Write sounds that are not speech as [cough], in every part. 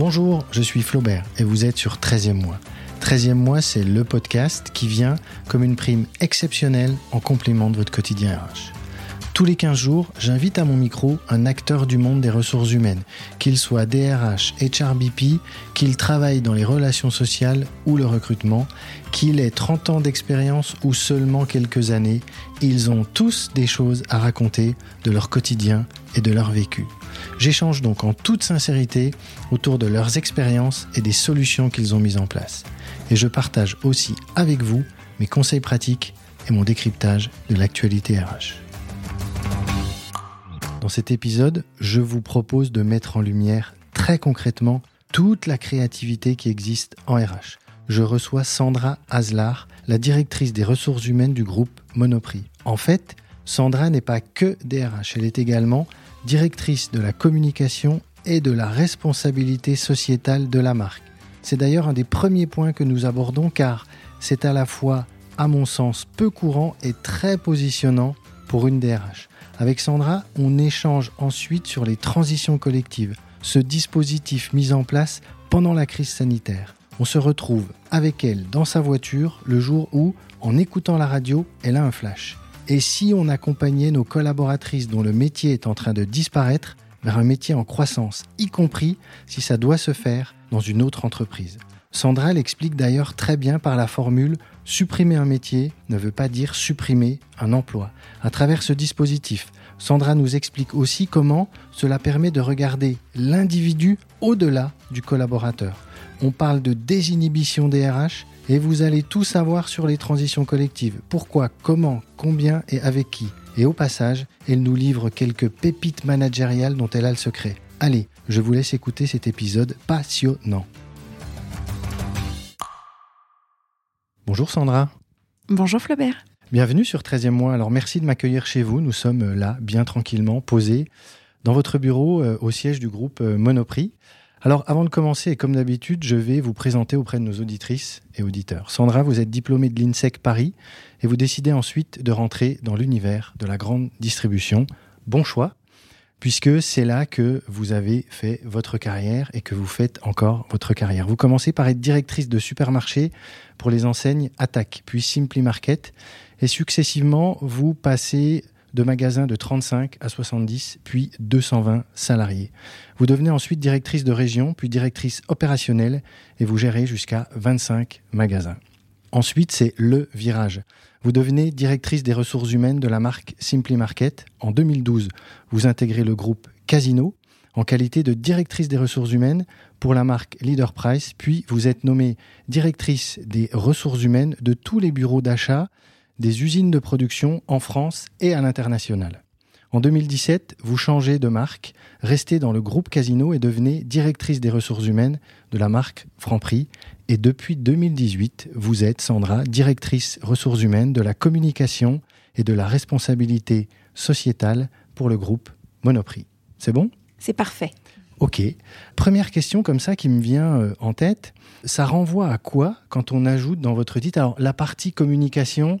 Bonjour, je suis Flaubert et vous êtes sur 13e mois. 13e mois, c'est le podcast qui vient comme une prime exceptionnelle en complément de votre quotidien RH. Tous les 15 jours, j'invite à mon micro un acteur du monde des ressources humaines, qu'il soit DRH, HRBP, qu'il travaille dans les relations sociales ou le recrutement, qu'il ait 30 ans d'expérience ou seulement quelques années, ils ont tous des choses à raconter de leur quotidien et de leur vécu. J'échange donc en toute sincérité autour de leurs expériences et des solutions qu'ils ont mises en place. Et je partage aussi avec vous mes conseils pratiques et mon décryptage de l'actualité RH. Dans cet épisode, je vous propose de mettre en lumière très concrètement toute la créativité qui existe en RH. Je reçois Sandra Aslar, la directrice des ressources humaines du groupe Monoprix. En fait, Sandra n'est pas que DRH, elle est également directrice de la communication et de la responsabilité sociétale de la marque. C'est d'ailleurs un des premiers points que nous abordons car c'est à la fois, à mon sens, peu courant et très positionnant pour une DRH. Avec Sandra, on échange ensuite sur les transitions collectives, ce dispositif mis en place pendant la crise sanitaire. On se retrouve avec elle dans sa voiture le jour où, en écoutant la radio, elle a un flash. Et si on accompagnait nos collaboratrices dont le métier est en train de disparaître vers un métier en croissance, y compris si ça doit se faire dans une autre entreprise Sandra l'explique d'ailleurs très bien par la formule supprimer un métier ne veut pas dire supprimer un emploi. À travers ce dispositif, Sandra nous explique aussi comment cela permet de regarder l'individu au-delà du collaborateur. On parle de désinhibition des RH et vous allez tout savoir sur les transitions collectives. Pourquoi, comment, combien et avec qui. Et au passage, elle nous livre quelques pépites managériales dont elle a le secret. Allez, je vous laisse écouter cet épisode passionnant. Bonjour Sandra. Bonjour Flaubert. Bienvenue sur 13e mois. Alors merci de m'accueillir chez vous. Nous sommes là, bien tranquillement, posés dans votre bureau euh, au siège du groupe euh, Monoprix. Alors avant de commencer, et comme d'habitude, je vais vous présenter auprès de nos auditrices et auditeurs. Sandra, vous êtes diplômée de l'INSEC Paris et vous décidez ensuite de rentrer dans l'univers de la grande distribution. Bon choix puisque c'est là que vous avez fait votre carrière et que vous faites encore votre carrière. Vous commencez par être directrice de supermarché pour les enseignes Attaque, puis Simply Market, et successivement, vous passez de magasins de 35 à 70, puis 220 salariés. Vous devenez ensuite directrice de région, puis directrice opérationnelle, et vous gérez jusqu'à 25 magasins. Ensuite, c'est le virage. Vous devenez directrice des ressources humaines de la marque Simply Market. En 2012, vous intégrez le groupe Casino en qualité de directrice des ressources humaines pour la marque Leader Price, puis vous êtes nommée directrice des ressources humaines de tous les bureaux d'achat des usines de production en France et à l'international. En 2017, vous changez de marque, restez dans le groupe Casino et devenez directrice des ressources humaines de la marque Franprix et depuis 2018, vous êtes, Sandra, directrice ressources humaines de la communication et de la responsabilité sociétale pour le groupe Monoprix. C'est bon? C'est parfait. Ok. Première question comme ça qui me vient euh, en tête. Ça renvoie à quoi quand on ajoute dans votre titre? Alors, la partie communication,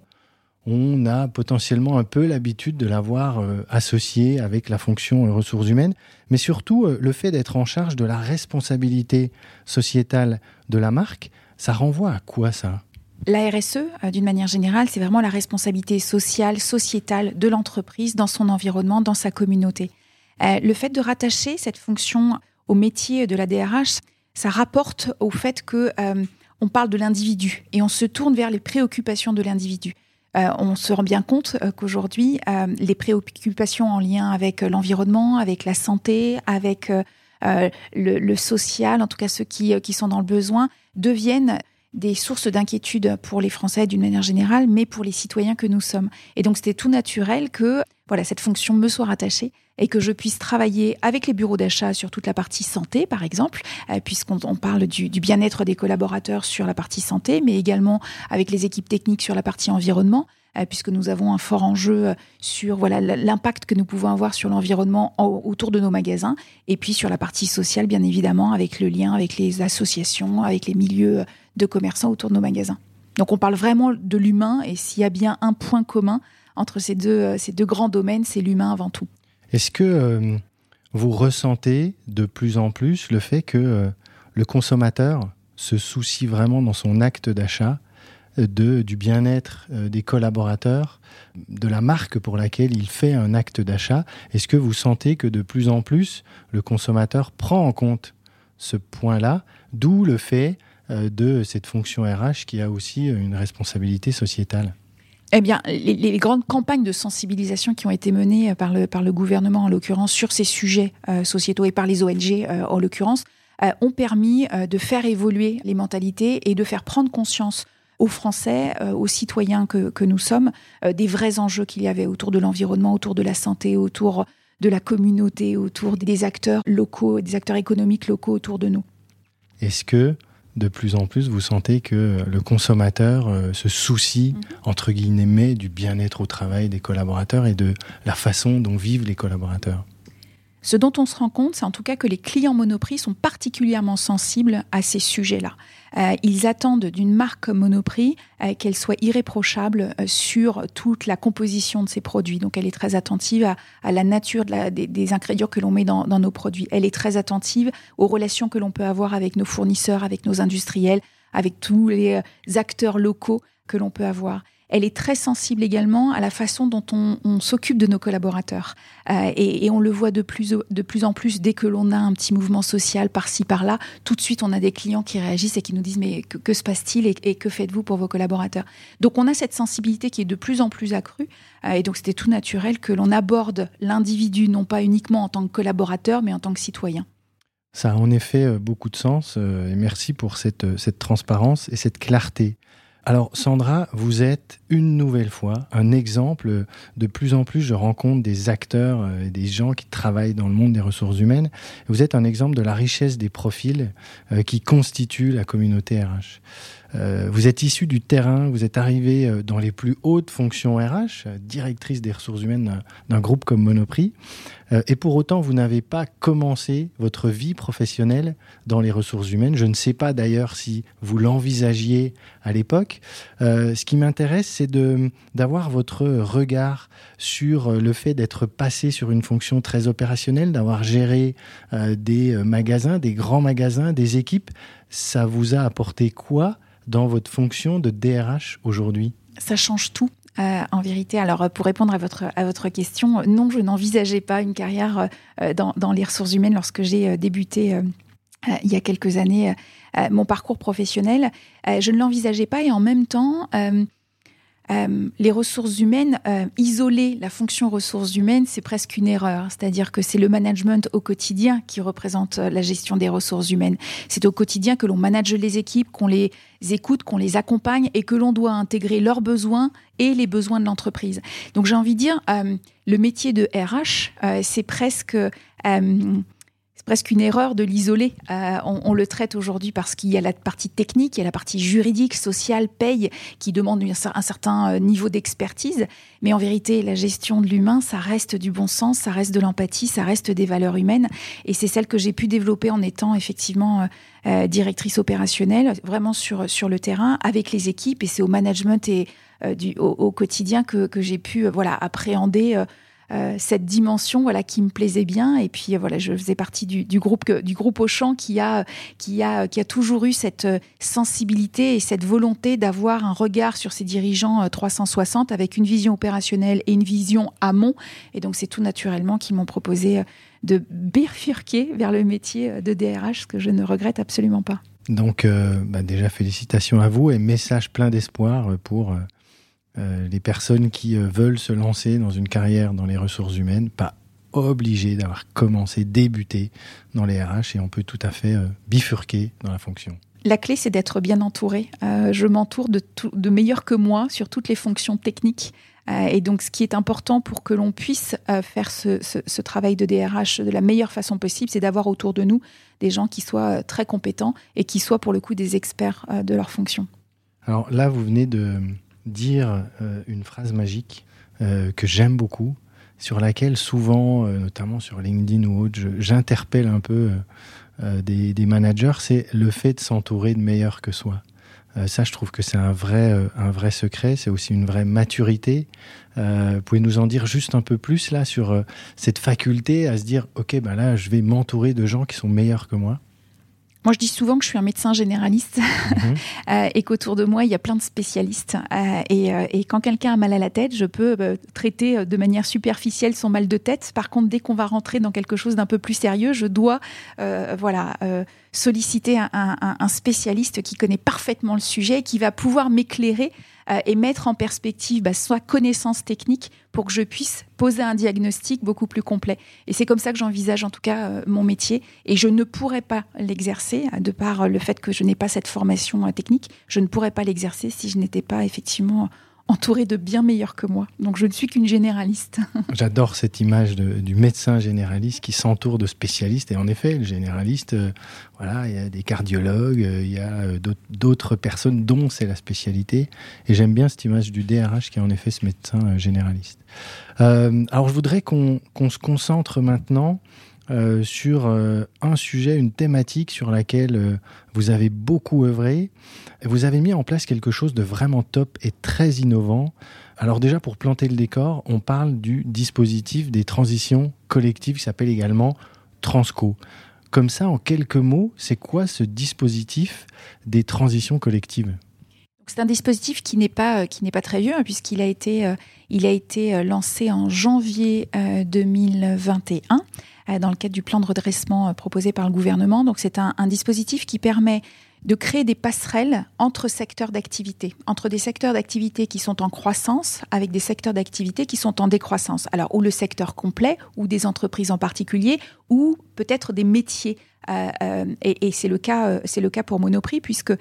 on a potentiellement un peu l'habitude de l'avoir euh, associée avec la fonction euh, ressources humaines, mais surtout euh, le fait d'être en charge de la responsabilité sociétale de la marque, ça renvoie à quoi ça? La RSE, d'une manière générale, c'est vraiment la responsabilité sociale, sociétale de l'entreprise dans son environnement, dans sa communauté. le fait de rattacher cette fonction au métier de la DRH, ça rapporte au fait que on parle de l'individu et on se tourne vers les préoccupations de l'individu. Euh, on se rend bien compte euh, qu'aujourd'hui, euh, les préoccupations en lien avec l'environnement, avec la santé, avec le, social, en tout cas ceux qui, qui sont dans le besoin, deviennent des sources d'inquiétude pour les Français d'une manière générale, mais pour les citoyens que nous sommes. Et donc c'était tout naturel que voilà cette fonction me soit rattachée et que je puisse travailler avec les bureaux d'achat sur toute la partie santé, par exemple, euh, puisqu'on parle du, bien-être des collaborateurs sur la partie santé, mais également avec les équipes techniques sur la partie environnement euh, puisque nous avons un fort enjeu euh, sur voilà l'impact que nous pouvons avoir sur l'environnement autour de nos magasins, et puis sur la partie sociale, bien évidemment, avec le lien avec les associations, avec les milieux de commerçants autour de nos magasins. Donc on parle vraiment de l'humain, et s'il y a bien un point commun entre ces deux, ces deux grands domaines, c'est l'humain avant tout. Est-ce que euh, vous ressentez de plus en plus le fait que euh, le consommateur se soucie vraiment dans son acte d'achat de, du bien-être des collaborateurs, de la marque pour laquelle il fait un acte d'achat? Est-ce que vous sentez que de plus en plus le consommateur prend en compte ce point-là, d'où le fait de cette fonction RH qui a aussi une responsabilité sociétale? Eh bien, les, grandes campagnes de sensibilisation qui ont été menées par le, par le gouvernement, en l'occurrence, sur ces sujets euh, sociétaux et par les ONG, euh, en l'occurrence, euh, ont permis de faire évoluer les mentalités et de faire prendre conscience aux Français, aux citoyens que, que nous sommes, des vrais enjeux qu'il y avait autour de l'environnement, autour de la santé, autour de la communauté, autour des acteurs locaux, des acteurs économiques locaux autour de nous. Est-ce que de plus en plus, vous sentez que le consommateur euh, se soucie, mhm. entre guillemets, du bien-être au travail des collaborateurs et de la façon dont vivent les collaborateurs ce dont on se rend compte, c'est en tout cas que les clients Monoprix sont particulièrement sensibles à ces sujets-là. Euh, ils attendent d'une marque Monoprix euh, qu'elle soit irréprochable euh, sur toute la composition de ses produits. Donc elle est très attentive à, la nature des, ingrédients que l'on met dans, dans nos produits. Elle est très attentive aux relations que l'on peut avoir avec nos fournisseurs, avec nos industriels, avec tous les acteurs locaux que l'on peut avoir elle est très sensible également à la façon dont on, s'occupe de nos collaborateurs. Euh, et, on le voit de plus, de plus en plus dès que l'on a un petit mouvement social par-ci, par-là. Tout de suite, on a des clients qui réagissent et qui nous disent mais que, se passe-t-il et, que faites-vous pour vos collaborateurs? Donc on a cette sensibilité qui est de plus en plus accrue. Euh, et donc c'était tout naturel que l'on aborde l'individu non pas uniquement en tant que collaborateur, mais en tant que citoyen. Ça a en effet euh, beaucoup de sens et merci pour cette, cette transparence et cette clarté. Alors Sandra, vous êtes une nouvelle fois un exemple. De plus en plus, je rencontre des acteurs euh, des gens qui travaillent dans le monde des ressources humaines. Vous êtes un exemple de la richesse des profils euh, qui constituent la communauté RH. Euh, vous êtes issu du terrain, vous êtes arrivé euh, dans les plus hautes fonctions RH, directrice des ressources humaines d'un groupe comme Monoprix, et pour autant vous n'avez pas commencé votre vie professionnelle dans les ressources humaines. Je ne sais pas d'ailleurs si vous l'envisagiez à l'époque. ce qui m'intéresse, c'est d'avoir votre regard sur le fait d'être passé sur une fonction très opérationnelle, d'avoir géré des magasins, des grands magasins, des équipes. Ça vous a apporté quoi dans votre fonction de DRH aujourd'hui? Ça change tout. Euh, en vérité, alors pour répondre à votre, à votre question, non, je n'envisageais pas une carrière euh, dans, dans, les ressources humaines lorsque j'ai euh, débuté il y a quelques années mon parcours professionnel. je ne l'envisageais pas et en même temps, euh, les ressources humaines, euh, isoler la fonction ressources humaines, c'est presque une erreur. C'est-à-dire que c'est le management au quotidien qui représente euh, la gestion des ressources humaines. C'est au quotidien que l'on manage les équipes, qu'on les écoute, qu'on les accompagne et que l'on doit intégrer leurs besoins et les besoins de l'entreprise. Donc j'ai envie de dire, le métier de RH, c'est presque c'est presque une erreur de l'isoler. Euh, on, le traite aujourd'hui parce qu'il y a la partie technique, il y a la partie juridique, sociale, paye, qui demande un certain euh, niveau d'expertise. Mais en vérité, la gestion de l'humain, ça reste du bon sens, ça reste de l'empathie, ça reste des valeurs humaines. Et c'est celle que j'ai pu développer en étant effectivement euh, directrice opérationnelle, vraiment sur, sur le terrain, avec les équipes. Et c'est au management et du, au, quotidien que, que j'ai pu voilà, appréhender euh, cette dimension voilà qui me plaisait bien et puis voilà je faisais partie du, groupe du groupe Auchan qui a qui a qui a toujours eu cette euh, sensibilité et cette volonté d'avoir un regard sur ses dirigeants 360 euh, avec une vision opérationnelle et une vision amont et donc c'est tout naturellement qu'ils m'ont proposé de bifurquer vers le métier de DRH ce que je ne regrette absolument pas. Donc bah, déjà félicitations à vous et message plein d'espoir pour euh, les personnes qui euh, veulent se lancer dans une carrière dans les ressources humaines, pas obligé d'avoir commencé, débuté dans les RH et on peut tout à fait euh, bifurquer dans la fonction. La clé, c'est d'être bien entouré. je m'entoure de, de meilleurs que moi sur toutes les fonctions techniques. et donc, ce qui est important pour que l'on puisse faire ce, ce, travail de DRH de la meilleure façon possible, c'est d'avoir autour de nous des gens qui soient très compétents et qui soient pour le coup des experts de leur fonction. Alors là, vous venez de, dire euh, une phrase magique euh, que j'aime beaucoup, sur laquelle souvent, euh, notamment sur LinkedIn ou autre, j'interpelle un peu des, managers, c'est le fait de s'entourer de meilleurs que soi. ça, je trouve que c'est un vrai, un vrai secret, c'est aussi une vraie maturité. vous pouvez nous en dire juste un peu plus là sur cette faculté à se dire, ok, ben là, je vais m'entourer de gens qui sont meilleurs que moi moi, je dis souvent que je suis un médecin généraliste mhm. [laughs] euh, et qu'autour de moi, il y a plein de spécialistes. Euh, euh, et, quand quelqu'un a mal à la tête, je peux traiter de manière superficielle son mal de tête. Par contre, dès qu'on va rentrer dans quelque chose d'un peu plus sérieux, je dois voilà, solliciter un, spécialiste qui connaît parfaitement le sujet et qui va pouvoir m'éclairer euh, et mettre en perspective bah, soit connaissance technique pour que je puisse poser un diagnostic beaucoup plus complet. Et c'est comme ça que j'envisage en tout cas euh, mon métier. Et je ne pourrais pas l'exercer, euh, de par le fait que je n'ai pas cette formation technique, je ne pourrais pas l'exercer si je n'étais pas effectivement entouré de bien meilleurs que moi. Donc je ne suis qu'une généraliste. [laughs] J'adore cette image du médecin généraliste qui s'entoure de spécialistes. Et en effet, le généraliste, euh, voilà, il y a des cardiologues, euh, il y a euh, d'autres personnes dont c'est la spécialité. Et j'aime bien cette image du DRH qui est en effet ce médecin généraliste. alors je voudrais qu'on se concentre maintenant euh, sur euh, un sujet, une thématique sur laquelle euh, vous avez beaucoup œuvré. Vous avez mis en place quelque chose de vraiment top et très innovant. Alors déjà, pour planter le décor, on parle du dispositif des transitions collectives qui s'appelle également Transco. Comme ça, en quelques mots, c'est quoi ce dispositif des transitions collectives? C'est un dispositif qui n'est pas n'est pas très vieux hein, puisqu'il a été il a été lancé en janvier 2021 euh, dans le cadre du plan de redressement euh, proposé par le gouvernement. Donc c'est un, dispositif qui permet de créer des passerelles entre secteurs d'activité, entre des secteurs d'activité qui sont en croissance avec des secteurs d'activité qui sont en décroissance. Alors, ou le secteur complet, ou des entreprises en particulier, ou peut-être des métiers. Euh, et, et c'est le c'est le cas pour Monoprix puisque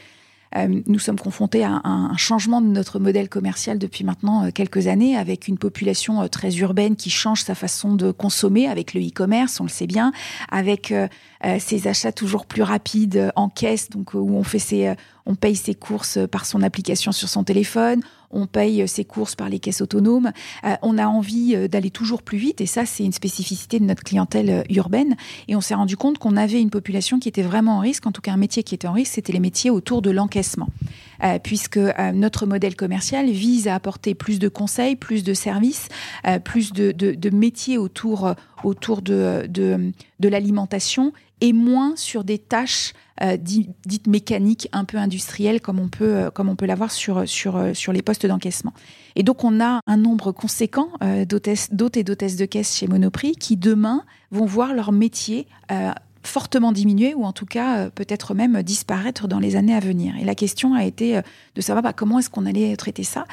euh, nous sommes confrontés à un, changement de notre modèle commercial depuis maintenant euh, quelques années, avec une population euh, très urbaine qui change sa façon de consommer avec le e-commerce, on le sait bien, avec ces achats toujours plus rapides en caisse, donc où on fait ses, on paye ses courses par son application sur son téléphone, on paye ses courses par les caisses autonomes, euh, on a envie euh, d'aller toujours plus vite et ça c'est une spécificité de notre clientèle euh, urbaine et on s'est rendu compte qu'on avait une population qui était vraiment en risque, en tout cas un métier qui était en risque, c'était les métiers autour de l'encaissement. Puisque notre modèle commercial vise à apporter plus de conseils, plus de services, plus de, métiers autour, autour de, de l'alimentation et moins sur des tâches euh, dites mécaniques, un peu industrielles, comme on peut, euh, peut l'avoir sur, sur, euh, sur les postes d'encaissement. Et donc, on a un nombre conséquent d'hôtes et d'hôtesses de caisse chez Monoprix qui, demain, vont voir leur métier fortement diminuer ou en tout cas peut-être même disparaître dans les années à venir. Et la question a été de savoir bah, comment est-ce qu'on allait traiter ça,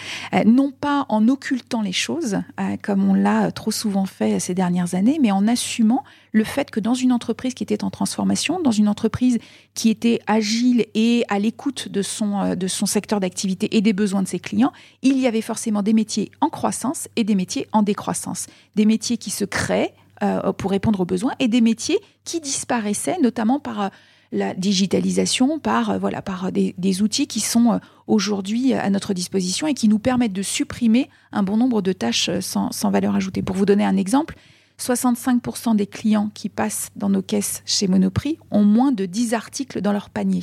non pas en occultant les choses, comme on l'a trop souvent fait ces dernières années, mais en assumant le fait que dans une entreprise qui était en transformation, dans une entreprise qui était agile et à l'écoute de son, euh, de son secteur d'activité et des besoins de ses clients, il y avait forcément des métiers en croissance et des métiers en décroissance. Des métiers qui se créent euh, pour répondre aux besoins et des métiers qui disparaissaient, notamment par euh, la digitalisation, par, voilà, par des, outils qui sont aujourd'hui à notre disposition et qui nous permettent de supprimer un bon nombre de tâches sans, sans valeur ajoutée. Pour vous donner un exemple, 65% des clients qui passent dans nos caisses chez Monoprix ont moins de 10 articles dans leur panier.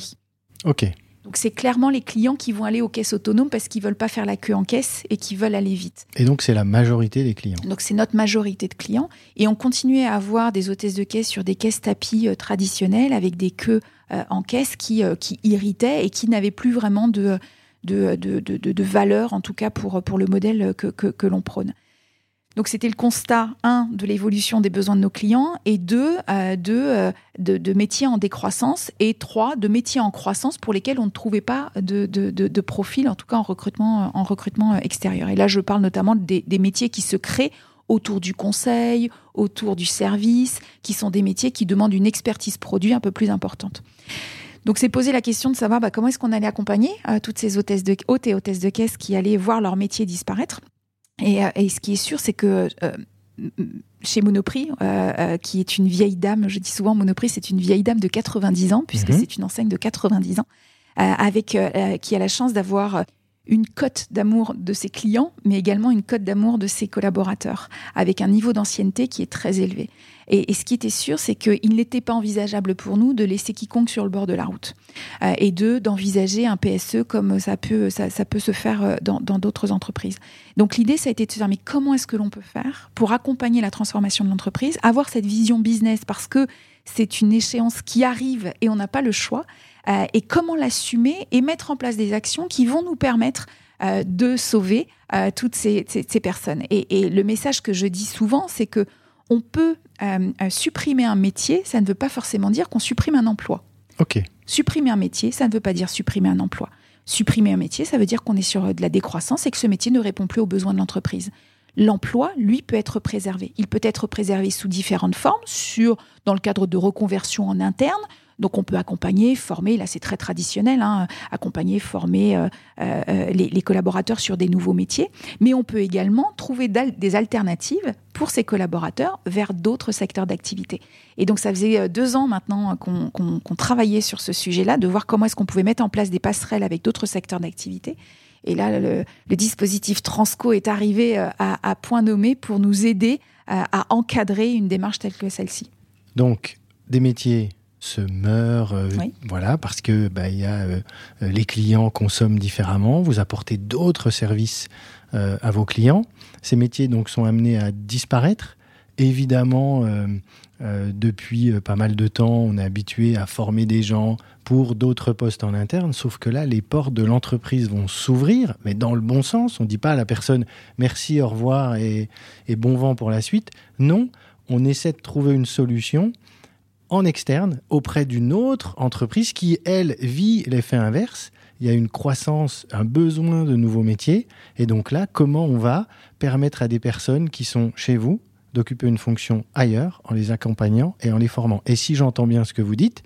OK. Donc c'est clairement les clients qui vont aller aux caisses autonomes parce qu'ils veulent pas faire la queue en caisse et qui veulent aller vite. Et donc c'est la majorité des clients. Donc c'est notre majorité de clients et on continuait à avoir des hôtesses de caisse sur des caisses tapis euh, traditionnelles avec des queues euh, en caisse qui, euh, qui irritaient et qui n'avaient plus vraiment de de, de, de, valeur, en tout cas pour, pour le modèle que, que, que l'on prône. Donc c'était le constat, un, de l'évolution des besoins de nos clients, et deux, euh, euh, de, métiers en décroissance, et trois, de métiers en croissance pour lesquels on ne trouvait pas de, profil, en tout cas en recrutement, en recrutement extérieur. Et là, je parle notamment des, métiers qui se créent autour du conseil, autour du service, qui sont des métiers qui demandent une expertise produit un peu plus importante. Donc c'est poser la question de savoir bah, comment est-ce qu'on allait accompagner euh, toutes ces hôtesses de, hôtes et hôtesses de caisse qui allaient voir leur métier disparaître. Euh, et, ce qui est sûr, c'est que euh, chez Monoprix, euh, qui est une vieille dame, je dis souvent Monoprix, c'est une vieille dame de 90 ans, puisque mhm. c'est une enseigne de 90 ans, avec qui a la chance d'avoir une cote d'amour de ses clients, mais également une cote d'amour de ses collaborateurs, avec un niveau d'ancienneté qui est très élevé. Et, ce qui était sûr, c'est qu'il n'était pas envisageable pour nous de laisser quiconque sur le bord de la route euh, et de d'envisager un PSE comme ça peut ça, peut se faire euh, dans d'autres entreprises. Donc l'idée, ça a été de se dire mais comment est-ce que l'on peut faire pour accompagner la transformation de l'entreprise, avoir cette vision business parce que c'est une échéance qui arrive et on n'a pas le choix. Euh, et comment l'assumer et mettre en place des actions qui vont nous permettre euh, de sauver euh, toutes ces, personnes. Et, le message que je dis souvent, c'est que on peut supprimer un métier, ça ne veut pas forcément dire qu'on supprime un emploi. Ok. Supprimer un métier, ça ne veut pas dire supprimer un emploi. Supprimer un métier, ça veut dire qu'on est sur de la décroissance et que ce métier ne répond plus aux besoins de l'entreprise l'emploi, lui, peut être préservé. Il peut être préservé sous différentes formes, sur, dans le cadre de reconversion en interne, donc on peut accompagner, former, là c'est très traditionnel, hein, accompagner, former euh, euh, les, collaborateurs sur des nouveaux métiers, mais on peut également trouver des alternatives pour ces collaborateurs vers d'autres secteurs d'activité. Et donc ça faisait euh, deux ans maintenant qu'on travaillait sur ce sujet-là, de voir comment est-ce qu'on pouvait mettre en place des passerelles avec d'autres secteurs d'activité. Et là, le, dispositif Transco est arrivé à, point nommé pour nous aider à encadrer une démarche telle que celle-ci. Donc, des métiers se meurt, euh, voilà, parce que bah, y a, euh, les clients consomment différemment. Vous apportez d'autres services euh, à vos clients. Ces métiers donc sont amenés à disparaître. Évidemment, depuis pas mal de temps, on est habitué à former des gens pour d'autres postes en interne, sauf que là, les portes de l'entreprise vont s'ouvrir, mais dans le bon sens. On ne dit pas à la personne merci, au revoir et, et bon vent pour la suite. Non, on essaie de trouver une solution en externe auprès d'une autre entreprise qui, elle, vit l'effet inverse. Il y a une croissance, un besoin de nouveaux métiers. Et donc là, comment on va permettre à des personnes qui sont chez vous d'occuper une fonction ailleurs en les accompagnant et en les formant? Et si j'entends bien ce que vous dites,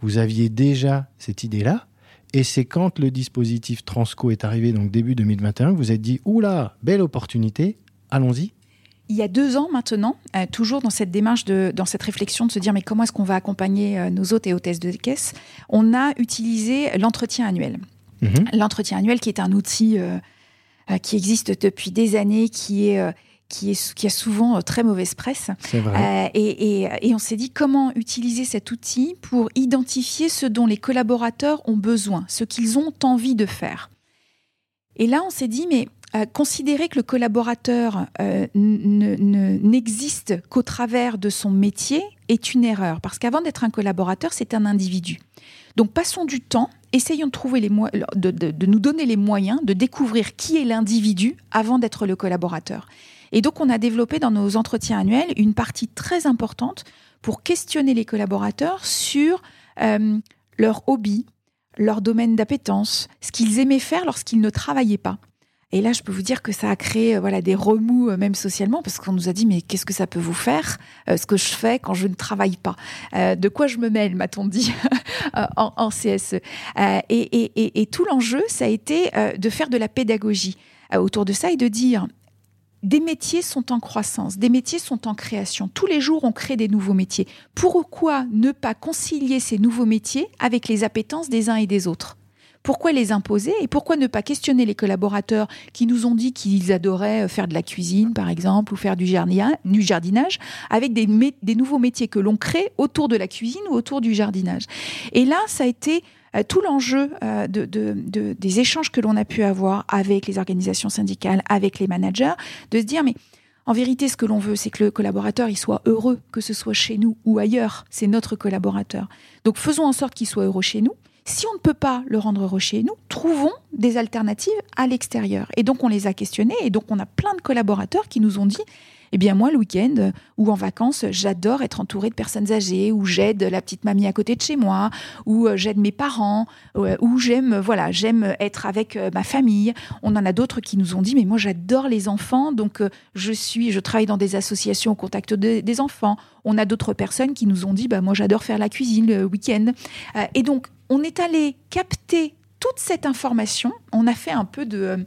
vous aviez déjà cette idée-là. Et c'est quand le dispositif Transco est arrivé, donc début 2021, que vous êtes dit, oula, belle opportunité, allons-y il y a deux ans maintenant, euh, toujours dans cette démarche, de, dans cette réflexion de se dire mais comment est-ce qu'on va accompagner euh, nos hôtes et hôtesses de caisse, on a utilisé l'entretien annuel. Mhm. L'entretien annuel qui est un outil euh, qui existe depuis des années, qui est qui, est, qui a souvent très mauvaise presse. Vrai. Et, et, et, on s'est dit comment utiliser cet outil pour identifier ce dont les collaborateurs ont besoin, ce qu'ils ont envie de faire. Et là, on s'est dit, mais considérer que le collaborateur euh, n'existe qu'au travers de son métier est une erreur, parce qu'avant d'être un collaborateur, c'est un individu. Donc passons du temps, essayons de, trouver de nous donner les moyens de découvrir qui est l'individu avant d'être le collaborateur. Et donc on a développé dans nos entretiens annuels une partie très importante pour questionner les collaborateurs sur euh, leur hobby, leur domaine d'appétence, ce qu'ils aimaient faire lorsqu'ils ne travaillaient pas. Et là, je peux vous dire que ça a créé euh, voilà des remous euh, même socialement parce qu'on nous a dit mais qu'est-ce que ça peut vous faire euh, ce que je fais quand je ne travaille pas? De quoi je me mêle, m'a-t-on dit [laughs] en, CSE. Et, et, tout l'enjeu, ça a été de faire de la pédagogie autour de ça et de dire des métiers sont en croissance, des métiers sont en création. Tous les jours, on crée des nouveaux métiers. Pourquoi ne pas concilier ces nouveaux métiers avec les appétences des uns et des autres? Pourquoi les imposer et pourquoi ne pas questionner les collaborateurs qui nous ont dit qu'ils adoraient euh, faire de la cuisine, par exemple, ou faire du jardinage, avec des, nouveaux métiers que l'on crée autour de la cuisine ou autour du jardinage. Et là, ça a été euh, tout l'enjeu euh, de, des échanges que l'on a pu avoir avec les organisations syndicales, avec les managers, de se dire, mais en vérité, ce que l'on veut, c'est que le collaborateur il soit heureux, que ce soit chez nous ou ailleurs. C'est notre collaborateur. Donc faisons en sorte qu'il soit heureux chez nous. Si on ne peut pas le rendre chez nous, trouvons des alternatives à l'extérieur. Et donc on les a questionnés et donc on a plein de collaborateurs qui nous ont dit eh bien moi le week-end ou en vacances, j'adore être entouré de personnes âgées, ou j'aide la petite mamie à côté de chez moi, ou euh, j'aide mes parents, euh, ou j'aime voilà j'aime être avec euh, ma famille. On en a d'autres qui nous ont dit mais moi j'adore les enfants, donc je suis je travaille dans des associations au contact des enfants. On a d'autres personnes qui nous ont dit bah moi j'adore faire la cuisine le week-end. et donc on est allé capter toute cette information. On a fait un peu de,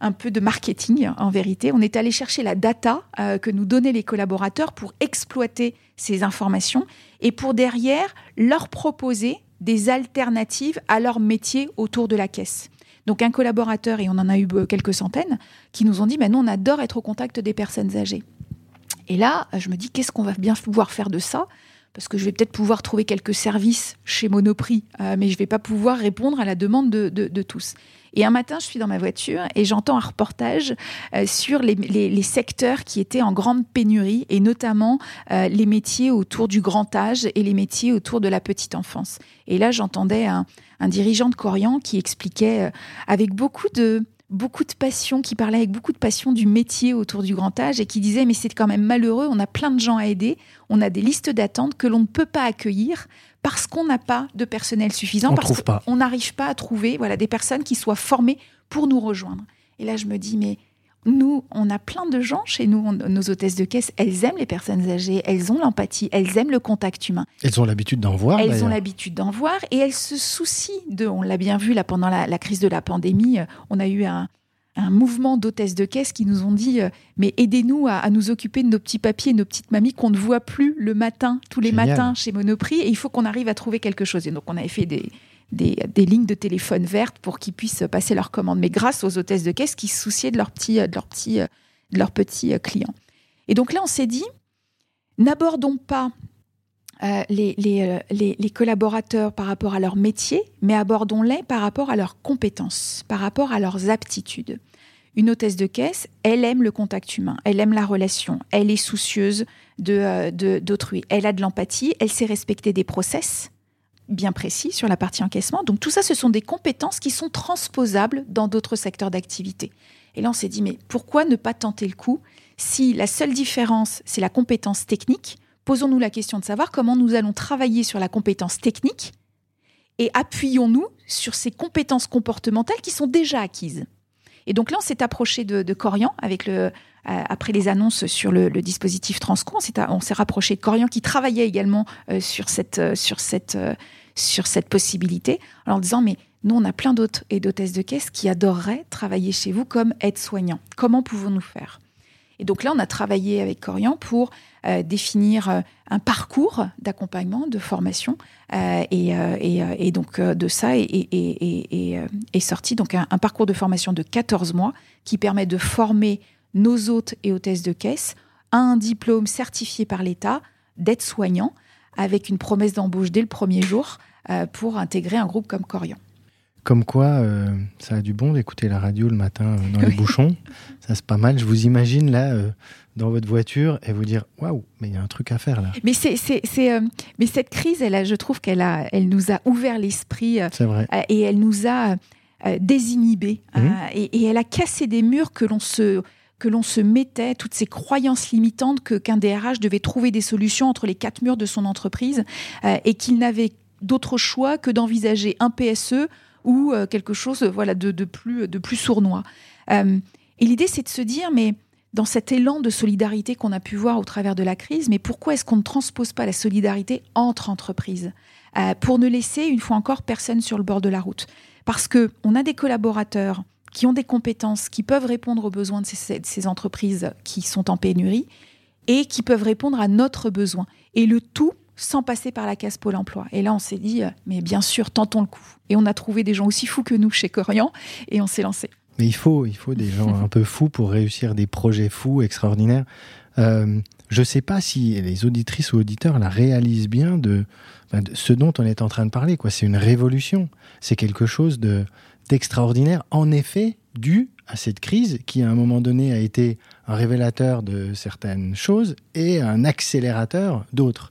un peu de marketing en vérité. On est allé chercher la data euh, que nous donnaient les collaborateurs pour exploiter ces informations et pour derrière leur proposer des alternatives à leur métier autour de la caisse. Donc un collaborateur, et on en a eu quelques centaines, qui nous ont dit, bah, nous on adore être au contact des personnes âgées. Et là, je me dis, qu'est-ce qu'on va bien pouvoir faire de ça? Parce que je vais peut-être pouvoir trouver quelques services chez Monoprix, euh, mais je ne vais pas pouvoir répondre à la demande de, tous. Et un matin, je suis dans ma voiture et j'entends un reportage euh, sur les, secteurs qui étaient en grande pénurie, et notamment euh, les métiers autour du grand âge et les métiers autour de la petite enfance. Et là, j'entendais un, un, dirigeant de Corian qui expliquait avec beaucoup de beaucoup de passion, qui parlait avec beaucoup de passion du métier autour du grand âge et qui disait mais c'est quand même malheureux, on a plein de gens à aider, on a des listes d'attente que l'on ne peut pas accueillir parce qu'on n'a pas de personnel suffisant, on parce qu'on n'arrive pas à trouver voilà, des personnes qui soient formées pour nous rejoindre. Et là, je me dis, mais nous, on a plein de gens chez nous, nos hôtesses de caisse, elles aiment les personnes âgées, elles ont l'empathie, elles aiment le contact humain. Elles ont l'habitude d'en voir. Elles ont l'habitude d'en voir et elles se soucient de, on l'a bien vu là pendant la, crise de la pandémie, euh, on a eu un, mouvement d'hôtesses de caisse qui nous ont dit euh, mais aidez-nous à, nous occuper de nos petits papiers, nos petites mamies qu'on ne voit plus le matin, tous les matins chez Monoprix et il faut qu'on arrive à trouver quelque chose. Et donc on avait fait des, des, lignes de téléphone vertes pour qu'ils puissent passer leurs commandes, mais grâce aux hôtesses de caisse qui se souciaient de leurs petits, de euh, clients. Et donc là, on s'est dit, n'abordons pas euh, les, euh, les, les, collaborateurs par rapport à leur métier, mais abordons-les par rapport à leurs compétences, par rapport à leurs aptitudes. Une hôtesse de caisse, elle aime le contact humain, elle aime la relation, elle est soucieuse d'autrui, de, d'autrui, elle a de l'empathie, elle sait respecter des process, bien précis sur la partie encaissement. Donc tout ça, ce sont des compétences qui sont transposables dans d'autres secteurs d'activité. Et là, on s'est dit, mais pourquoi ne pas tenter le coup si la seule différence, c'est la compétence technique? Posons-nous la question de savoir comment nous allons travailler sur la compétence technique et appuyons-nous sur ces compétences comportementales qui sont déjà acquises. Et donc là, on s'est approché de, Corian avec le, après les annonces sur le, dispositif Transco. On s'est rapproché de Corian qui travaillait également euh, sur cette, euh, sur cette sur cette possibilité, en disant mais nous, on a plein d'autres et d'hôtesses de caisse qui adoreraient travailler chez vous comme aide-soignant. Comment pouvons-nous faire? Et donc là, on a travaillé avec Corian pour euh, définir euh, un parcours d'accompagnement, de formation, euh, et, donc de ça est, sorti donc un, parcours de formation de 14 mois qui permet de former nos hôtes et hôtesses de caisse à un diplôme certifié par l'État d'aide-soignant avec une promesse d'embauche dès le premier jour pour intégrer un groupe comme Corian. Comme quoi, euh, ça a du bon d'écouter la radio le matin euh, dans les [laughs] bouchons. Ça, c'est pas mal. Je vous imagine là, euh, dans votre voiture, et vous dire Waouh, mais il y a un truc à faire là. Mais, c'est, c'est, mais cette crise, elle je trouve qu'elle a, elle nous a ouvert l'esprit. c'est vrai. et elle nous a désinhibés. Mhm. Et, et, elle a cassé des murs que l'on se que l'on se mettait, toutes ces croyances limitantes que qu'un DRH devait trouver des solutions entre les quatre murs de son entreprise et qu'il n'avait d'autre choix que d'envisager un PSE ou euh, quelque chose voilà, de, plus, de plus sournois. Euh, et l'idée, c'est de se dire, mais dans cet élan de solidarité qu'on a pu voir au travers de la crise, mais pourquoi est-ce qu'on ne transpose pas la solidarité entre entreprises euh, pour ne laisser, une fois encore, personne sur le bord de la route? Parce qu'on a des collaborateurs qui ont des compétences, qui peuvent répondre aux besoins de ces, entreprises qui sont en pénurie et qui peuvent répondre à notre besoin. Et le tout sans passer par la case Pôle emploi. Et là, on s'est dit, euh, mais bien sûr, tentons le coup. Et on a trouvé des gens aussi fous que nous chez Corian et on s'est lancé. Mais il faut, il faut des gens un peu fous pour réussir des projets fous, extraordinaires. Euh, je ne sais pas si les auditrices ou auditeurs la réalisent bien de, ce dont on est en train de parler. C'est une révolution. C'est quelque chose de, d'extraordinaire, en effet, dû à cette crise qui, à un moment donné, a été un révélateur de certaines choses et un accélérateur d'autres.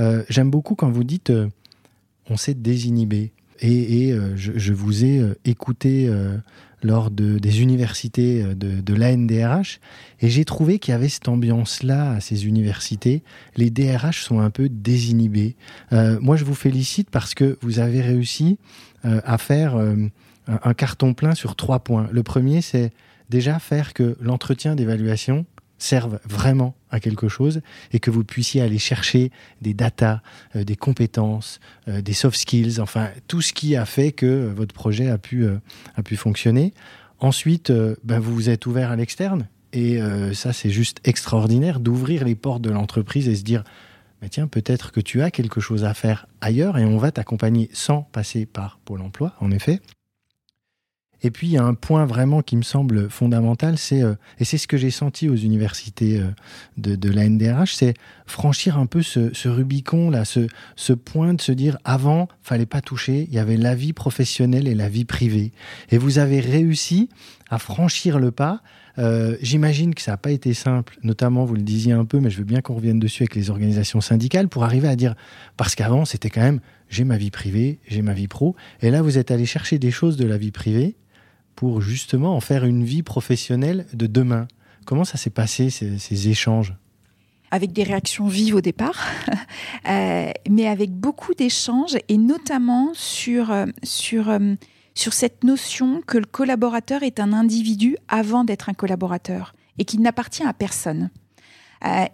Euh, j'aime beaucoup quand vous dites euh, on s'est désinhibé. Et, euh, je, vous ai écouté lors de, des universités de, de l'ANDRH et j'ai trouvé qu'il y avait cette ambiance-là à ces universités. Les DRH sont un peu désinhibés. moi, je vous félicite parce que vous avez réussi à faire un carton plein sur trois points. Le premier, c'est déjà faire que l'entretien d'évaluation servent vraiment à quelque chose et que vous puissiez aller chercher des datas, euh, des compétences, euh, des soft skills, enfin tout ce qui a fait que votre projet a pu, euh, fonctionner. Ensuite, ben, vous vous êtes ouvert à l'externe et ça c'est juste extraordinaire d'ouvrir les portes de l'entreprise et se dire mais tiens, peut-être que tu as quelque chose à faire ailleurs et on va t'accompagner sans passer par Pôle emploi, en effet. Et puis, il y a un point vraiment qui me semble fondamental, c'est, euh, et c'est ce que j'ai senti aux universités euh, de, la NDRH, c'est franchir un peu ce, Rubicon, là, ce, point de se dire, avant, fallait pas toucher, il y avait la vie professionnelle et la vie privée. Et vous avez réussi à franchir le pas. Euh, J'imagine que ça n'a pas été simple, notamment, vous le disiez un peu, mais je veux bien qu'on revienne dessus avec les organisations syndicales, pour arriver à dire, parce qu'avant, c'était quand même, j'ai ma vie privée, j'ai ma vie pro, et là, vous êtes allé chercher des choses de la vie privée pour justement en faire une vie professionnelle de demain. Comment ça s'est passé, ces, échanges? Avec des réactions vives au départ, [laughs] euh, mais avec beaucoup d'échanges et notamment sur, euh, sur, euh, sur cette notion que le collaborateur est un individu avant d'être un collaborateur et qu'il n'appartient à personne.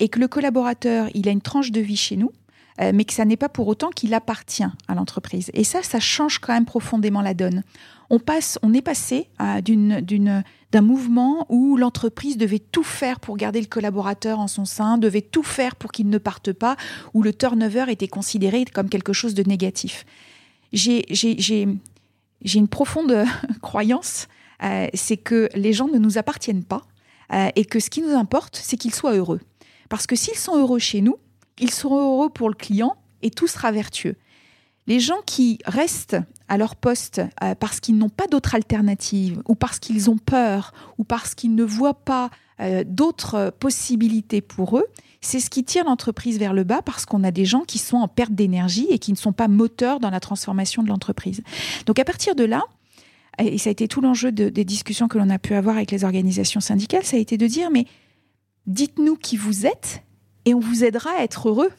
Et que le collaborateur, il a une tranche de vie chez nous, mais que ça n'est pas pour autant qu'il appartient à l'entreprise. Et ça, ça change quand même profondément la donne on passe, on est passé euh, d'un mouvement où l'entreprise devait tout faire pour garder le collaborateur en son sein, devait tout faire pour qu'il ne parte pas, où le turnover était considéré comme quelque chose de négatif. J'ai une profonde [laughs] croyance, euh, c'est que les gens ne nous appartiennent pas euh, et que ce qui nous importe, c'est qu'ils soient heureux. Parce que s'ils sont heureux chez nous, ils seront heureux pour le client et tout sera vertueux. Les gens qui restent à leur poste euh, parce qu'ils n'ont pas d'autre alternative ou parce qu'ils ont peur ou parce qu'ils ne voient pas euh, d'autres possibilités pour eux, c'est ce qui tire l'entreprise vers le bas parce qu'on a des gens qui sont en perte d'énergie et qui ne sont pas moteurs dans la transformation de l'entreprise. Donc à partir de là, et ça a été tout l'enjeu des discussions que l'on a pu avoir avec les organisations syndicales, ça a été de dire mais dites-nous qui vous êtes et on vous aidera à être heureux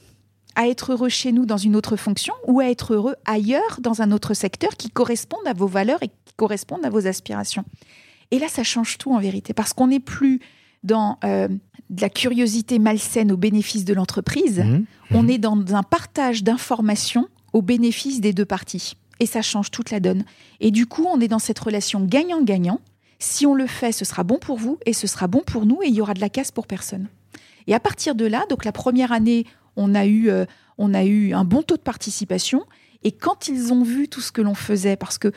à être heureux chez nous dans une autre fonction ou à être heureux ailleurs dans un autre secteur qui corresponde à vos valeurs et qui corresponde à vos aspirations. Et là, ça change tout en vérité, parce qu'on n'est plus dans euh, de la curiosité malsaine au bénéfice de l'entreprise, mmh, mmh. on est dans un partage d'informations au bénéfice des deux parties. Et ça change toute la donne. Et du coup, on est dans cette relation gagnant-gagnant. Si on le fait, ce sera bon pour vous et ce sera bon pour nous et il y aura de la casse pour personne. Et à partir de là, donc la première année, on a eu, euh, on a eu un bon taux de participation. Et quand ils ont vu tout ce que l'on faisait, parce que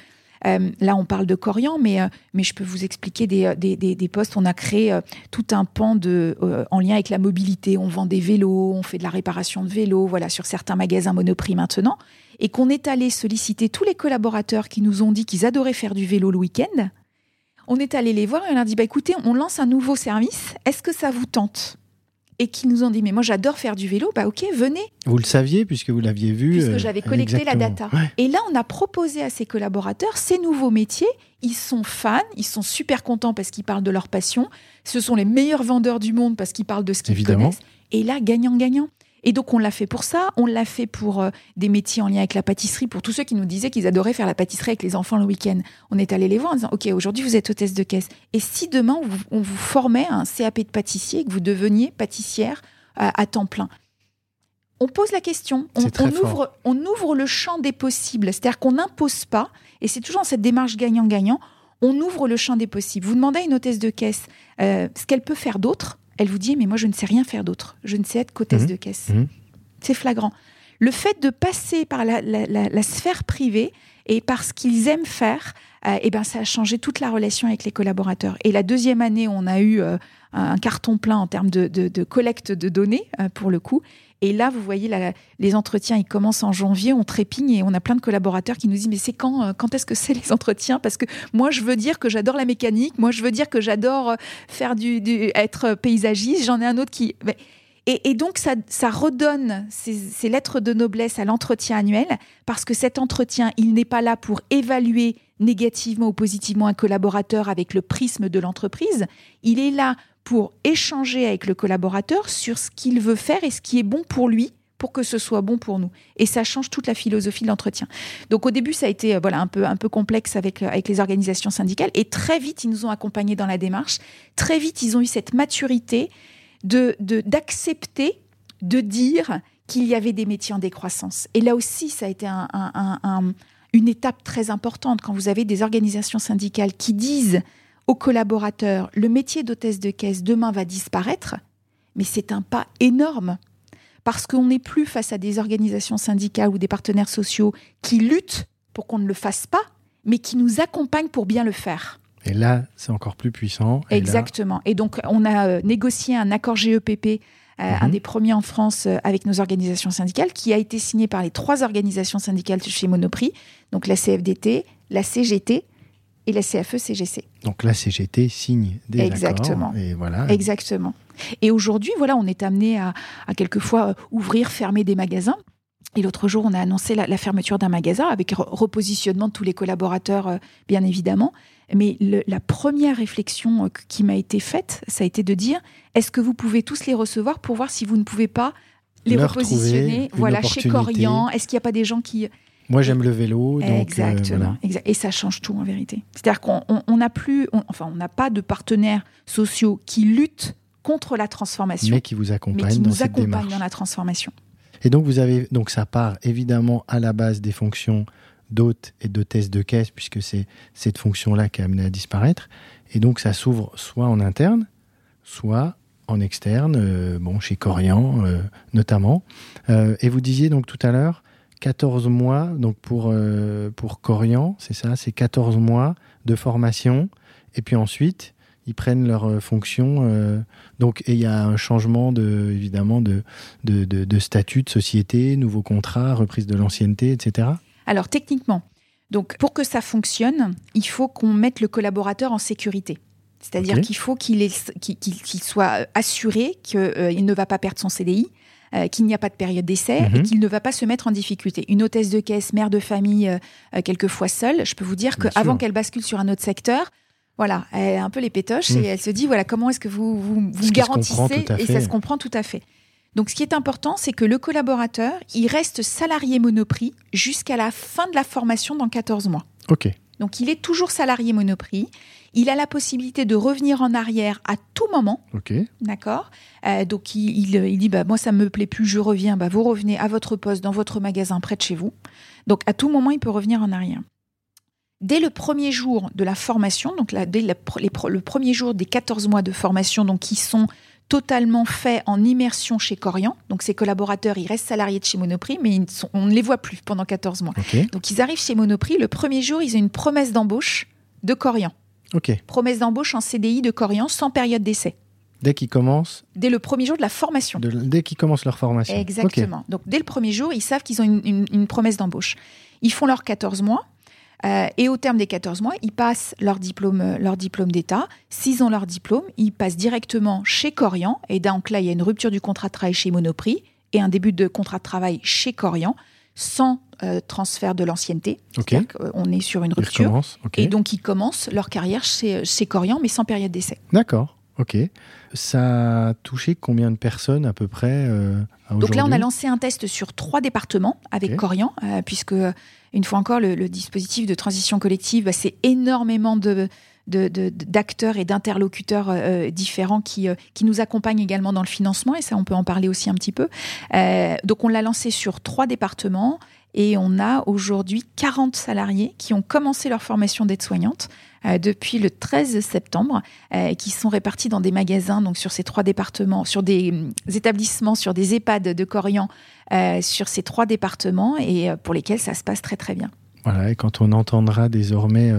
euh, là, on parle de Corian, mais, euh, mais je peux vous expliquer des, des, postes. On a créé tout un pan de, en lien avec la mobilité. On vend des vélos, on fait de la réparation de vélos, voilà, sur certains magasins Monoprix maintenant. Et qu'on est allé solliciter tous les collaborateurs qui nous ont dit qu'ils adoraient faire du vélo le week-end. On est allé les voir et on leur a dit bah, écoutez, on lance un nouveau service. Est-ce que ça vous tente? Et qui nous ont dit mais moi j'adore faire du vélo, bah ok, venez. Vous le saviez puisque vous l'aviez vu. Puisque euh, j'avais collecté la data. Et là, on a proposé à ces collaborateurs ces nouveaux métiers. Ils sont fans, ils sont super contents parce qu'ils parlent de leur passion. Ce sont les meilleurs vendeurs du monde parce qu'ils parlent de ce qu'ils connaissent. Et là, gagnant-gagnant. Et donc on l'a fait pour ça, on l'a fait pour euh, des métiers en lien avec la pâtisserie, pour tous ceux qui nous disaient qu'ils adoraient faire la pâtisserie avec les enfants le week-end. On est allé les voir en disant, OK, aujourd'hui vous êtes hôtesse de caisse. Et si demain on vous, formait un CAP de pâtissier et que vous deveniez pâtissière euh, à temps plein? On pose la question, on, ouvre, on ouvre le champ des possibles, c'est-à-dire qu'on n'impose pas, et c'est toujours dans cette démarche gagnant-gagnant, on ouvre le champ des possibles. Vous demandez à une hôtesse de caisse euh, ce qu'elle peut faire d'autre, elle vous dit mais moi je ne sais rien faire d'autre. Je ne sais être qu'hôtesse mmh. de caisse. Mmh. C'est flagrant. Le fait de passer par la, sphère privée et par ce qu'ils aiment faire, euh, eh ben ça a changé toute la relation avec les collaborateurs. Et la deuxième année, on a eu euh, un carton plein en termes de, collecte de données euh, pour le coup. Et là, vous voyez, les entretiens, ils commencent en janvier, on trépigne et on a plein de collaborateurs qui nous disent, mais c'est quand, quand est-ce que c'est les entretiens? Parce que moi, je veux dire que j'adore la mécanique, moi, je veux dire que j'adore faire du, être paysagiste. J'en ai un autre qui... Et, donc, ça, ça redonne ces, lettres de noblesse à l'entretien annuel, parce que cet entretien, il n'est pas là pour évaluer négativement ou positivement un collaborateur avec le prisme de l'entreprise. Il est là pour échanger avec le collaborateur sur ce qu'il veut faire et ce qui est bon pour lui pour que ce soit bon pour nous. Et ça change toute la philosophie de l'entretien. Donc au début, ça a été euh, voilà un peu un peu complexe avec euh, avec les organisations syndicales et très vite ils nous ont accompagnés dans la démarche. Très vite, ils ont eu cette maturité de d'accepter de, dire qu'il y avait des métiers en décroissance. Et là aussi, ça a été une étape très importante quand vous avez des organisations syndicales qui disent aux collaborateurs, le métier d'hôtesse de caisse demain va disparaître, mais c'est un pas énorme parce qu'on n'est plus face à des organisations syndicales ou des partenaires sociaux qui luttent pour qu'on ne le fasse pas, mais qui nous accompagne pour bien le faire. Et là, c'est encore plus puissant. Et Exactement. Et donc, on a euh, négocié un accord GEPP, euh, un mhm. des premiers en France euh, avec nos organisations syndicales, qui a été signé par les trois organisations syndicales chez Monoprix, donc la CFDT, la CGT et la CFE-CGC. E donc la CGT signe des Exactement. accords. Et voilà. Exactement. Et aujourd'hui, voilà, on est amené à, à quelquefois ouvrir, fermer des magasins. Et l'autre jour, on a annoncé la, fermeture d'un magasin avec repositionnement de tous les collaborateurs, euh, bien évidemment. Mais la première réflexion euh, qui m'a été faite, ça a été de dire est-ce que vous pouvez tous les recevoir pour voir si vous ne pouvez pas les repositionner voilà, chez Corian Est-ce qu'il n'y a pas des gens qui. Moi, j'aime le vélo. Donc, euh, Exactement. Et ça change tout en vérité. C'est-à-dire qu'on n'a plus, enfin, on n'a pas de partenaires sociaux qui luttent contre la transformation, mais qui vous accompagnent, mais qui dans, nous accompagnent dans la transformation. Et donc, vous avez, donc ça part évidemment à la base des fonctions d'hôte et d'hôtesse de caisse, puisque c'est cette fonction-là qui a amené à disparaître. Et donc, ça s'ouvre soit en interne, soit en externe, euh, bon, chez Corian euh, notamment. Euh, et vous disiez donc tout à l'heure, 14 mois, donc pour, pour Corian, c'est ça, c'est 14 mois de formation. Et puis ensuite, ils prennent leur euh, fonction. Euh, donc, il y a un changement de, évidemment de, de, de, statut de société, nouveau contrat, reprise de l'ancienneté, etc. Alors, techniquement, donc pour que ça fonctionne, il faut qu'on mette le collaborateur en sécurité. C'est-à-dire qu'il faut qu'il soit assuré qu'il euh, ne va pas perdre son CDI, qu'il n'y a pas de période d'essai et mhm. qu'il ne va pas se mettre en difficulté. Une hôtesse de caisse, mère de famille, quelquefois seule, je peux vous dire qu'avant qu'elle bascule sur un autre secteur, voilà, elle est un peu les pétoches et mm. elle se dit voilà comment est-ce que vous vous, garantissez et ça se comprend tout à fait. Donc ce qui est important, c'est que le collaborateur, il reste salarié Monoprix jusqu'à la fin de la formation dans 14 mois. OK. Donc il est toujours salarié Monoprix. Il a la possibilité de revenir en arrière à tout moment. Ok. D'accord? Euh, donc il, il, dit bah moi ça me plaît plus, je reviens. Bah vous revenez à votre poste dans votre magasin près de chez vous. Donc à tout moment il peut revenir en arrière. Dès le premier jour de la formation, donc dès le premier jour des 14 mois de formation, donc qui sont totalement faits en immersion chez Corian. Donc ces collaborateurs, ils restent salariés de chez Monoprix, mais on ne les voit plus pendant 14 mois. Donc ils arrivent chez Monoprix, le premier jour, ils ont une promesse d'embauche de Corian. Promesse d'embauche en CDI de Corian sans période d'essai. Dès qu'ils commencent Dès le premier jour de la formation. dès qu'ils commencent leur formation. Exactement. Donc dès le premier jour, ils savent qu'ils ont une, une promesse d'embauche. Ils font leurs 14 mois. Euh, et au terme des 14 mois, ils passent leur diplôme, euh, leur diplôme d'État. S'ils ont leur diplôme, ils passent directement chez Corian. Et donc là, il y a une rupture du contrat de travail chez Monoprix et un début de contrat de travail chez Corian sans euh, transfert de l'ancienneté. On est sur une rupture. Et donc, ils commencent leur carrière chez, chez Corian, mais sans période d'essai. D'accord. Ok. Ça a touché combien de personnes à peu près Donc là, on a lancé un test sur trois départements avec Corian, puisque une fois encore, le, dispositif de transition collective, bah, c'est énormément de, d'acteurs et d'interlocuteurs euh, euh, différents qui, euh, qui nous accompagnent également dans le financement, et ça on peut en parler aussi un petit peu. donc on l'a lancé sur trois départements et on a aujourd'hui 40 salariés qui ont commencé leur formation d'aide-soignante depuis le 13 septembre, qui sont répartis dans des magasins, donc sur ces trois départements, sur des, établissements, sur des EHPAD de Corian, sur ces trois départements, et pour lesquels ça se passe très très bien. Voilà, et quand on entendra désormais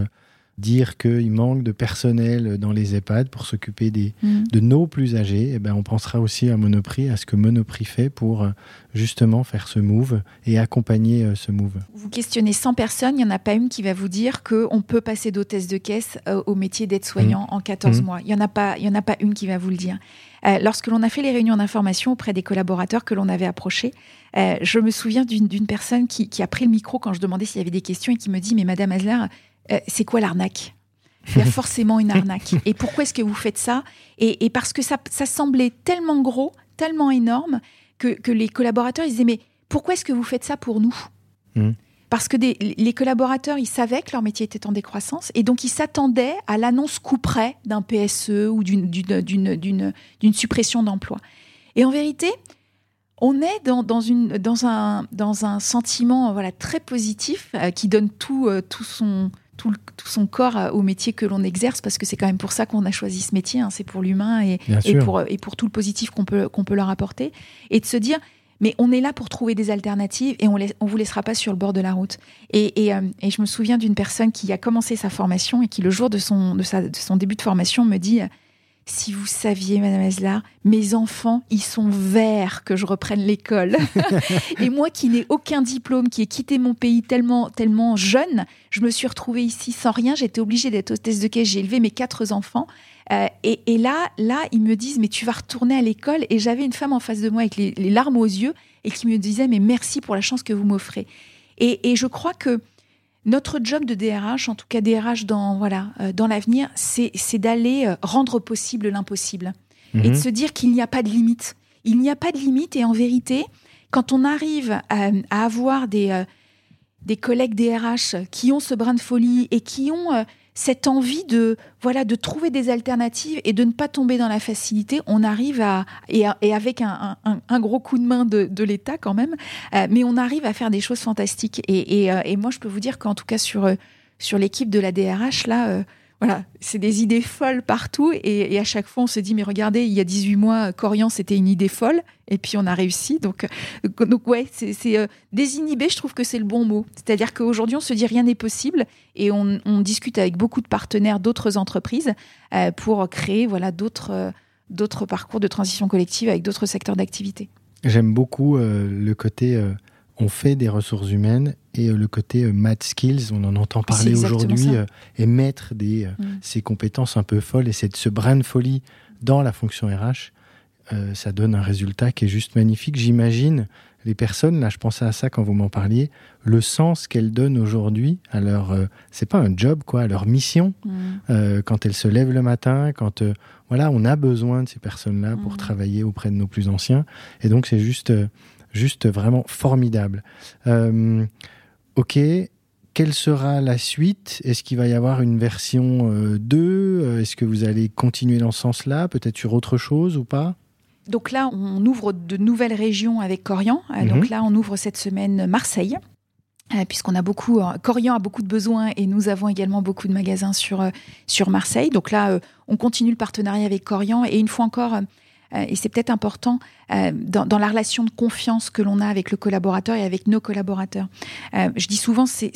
dire qu'il manque de personnel dans les EHPAD pour s'occuper des, mm. de nos plus âgés, eh ben on pensera aussi à Monoprix, à ce que Monoprix fait pour euh, justement faire ce move et accompagner euh, ce move. Vous questionnez 100 personnes, il n'y en a pas une qui va vous dire qu'on peut passer d'hôtesse de caisse euh, au métier d'aide-soignant mm. en 14 mm. mois. Il n'y en, a pas, il y en a pas une qui va vous le dire. lorsque l'on a fait les réunions d'information auprès des collaborateurs que l'on avait approchés, je me souviens d'une personne qui, qui, a pris le micro quand je demandais s'il y avait des questions et qui me dit Mais Madame Asler, euh, c'est quoi l'arnaque? Il y a [laughs] forcément une arnaque. Et pourquoi est-ce que vous faites ça? Et, parce que ça, semblait tellement gros, tellement énorme, que, les collaborateurs ils disaient Mais pourquoi est-ce que vous faites ça pour nous? Hmm. Parce que les collaborateurs, ils savaient que leur métier était en décroissance et donc ils s'attendaient à l'annonce coup près d'un PSE ou d'une suppression d'emploi. Et en vérité, on est dans, une, dans, un, dans un sentiment voilà, très positif euh, qui donne tout, euh, tout son tout, son corps au métier que l'on exerce, parce que c'est quand même pour ça qu'on a choisi ce métier, hein. c'est pour l'humain et, pour, et pour tout le positif qu'on peut, qu'on peut leur apporter, et de se dire, mais on est là pour trouver des alternatives et on ne vous laissera pas sur le bord de la route. Et, euh, et, je me souviens d'une personne qui a commencé sa formation et qui, le jour de son, de, sa, de son début de formation, me dit si vous saviez, Madame Eslar, mes enfants, ils sont verts que je reprenne l'école. [laughs] et moi qui n'ai aucun diplôme, qui ai quitté mon pays tellement, tellement jeune, je me suis retrouvée ici sans rien. J'étais obligée d'être hôtesse de caisse. J'ai élevé mes quatre enfants. Euh, et, là, là, ils me disent, mais tu vas retourner à l'école. Et j'avais une femme en face de moi avec les, larmes aux yeux et qui me disait, mais merci pour la chance que vous m'offrez. Et, je crois que notre job de DRH, en tout cas DRH dans voilà euh, dans l'avenir, c'est d'aller euh, rendre possible l'impossible et de mhm. se dire qu'il n'y a pas de limite. Il n'y a pas de limite et en vérité, quand on arrive à, avoir des des collègues DRH qui ont ce brin de folie et qui ont cette envie de voilà de trouver des alternatives et de ne pas tomber dans la facilité, on arrive à et, avec un, gros coup de main de, l'État quand même, euh, mais on arrive à faire des choses fantastiques. Et, euh, moi, je peux vous dire qu'en tout cas sur euh, sur l'équipe de la DRH là voilà, c'est des idées folles partout. Et, à chaque fois, on se dit, mais regardez, il y a 18 mois, Corian, c'était une idée folle. Et puis, on a réussi. Donc, euh, donc ouais, c'est euh, désinhibé, je trouve que c'est le bon mot. C'est-à-dire qu'aujourd'hui, on se dit, rien n'est possible. Et on, discute avec beaucoup de partenaires d'autres entreprises euh, pour créer voilà, d'autres d'autres parcours de transition collective avec d'autres secteurs d'activité. J'aime beaucoup le côté on fait des ressources humaines et euh, le côté euh, math skills, on en entend parler aujourd'hui, euh, et mettre des, mm. ces compétences un peu folles et cette, ce brin de folie dans la fonction RH, ça donne un résultat qui est juste magnifique. J'imagine les personnes, là je pensais à ça quand vous m'en parliez, le sens qu'elles donnent aujourd'hui à leur, c'est pas un job quoi, à leur mission, mm. quand elles se lèvent le matin, quand voilà, on a besoin de ces personnes-là pour mm. travailler auprès de nos plus anciens, et donc c'est juste juste vraiment formidable. Euh, ok, quelle sera la suite? Est-ce qu'il va y avoir une version 2 euh, euh, Est-ce que vous allez continuer dans ce sens-là? Peut-être sur autre chose ou pas? Donc là, on ouvre de nouvelles régions avec Corian. Donc mhm. là, on ouvre cette semaine Marseille. puisqu'on a beaucoup, Corian a beaucoup de besoins et nous avons également beaucoup de magasins sur, sur Marseille. Donc là, on continue le partenariat avec Corian et une fois encore, euh, et c'est peut-être important euh, dans, la relation de confiance que l'on a avec le collaborateur et avec nos collaborateurs. Euh, je dis souvent, c'est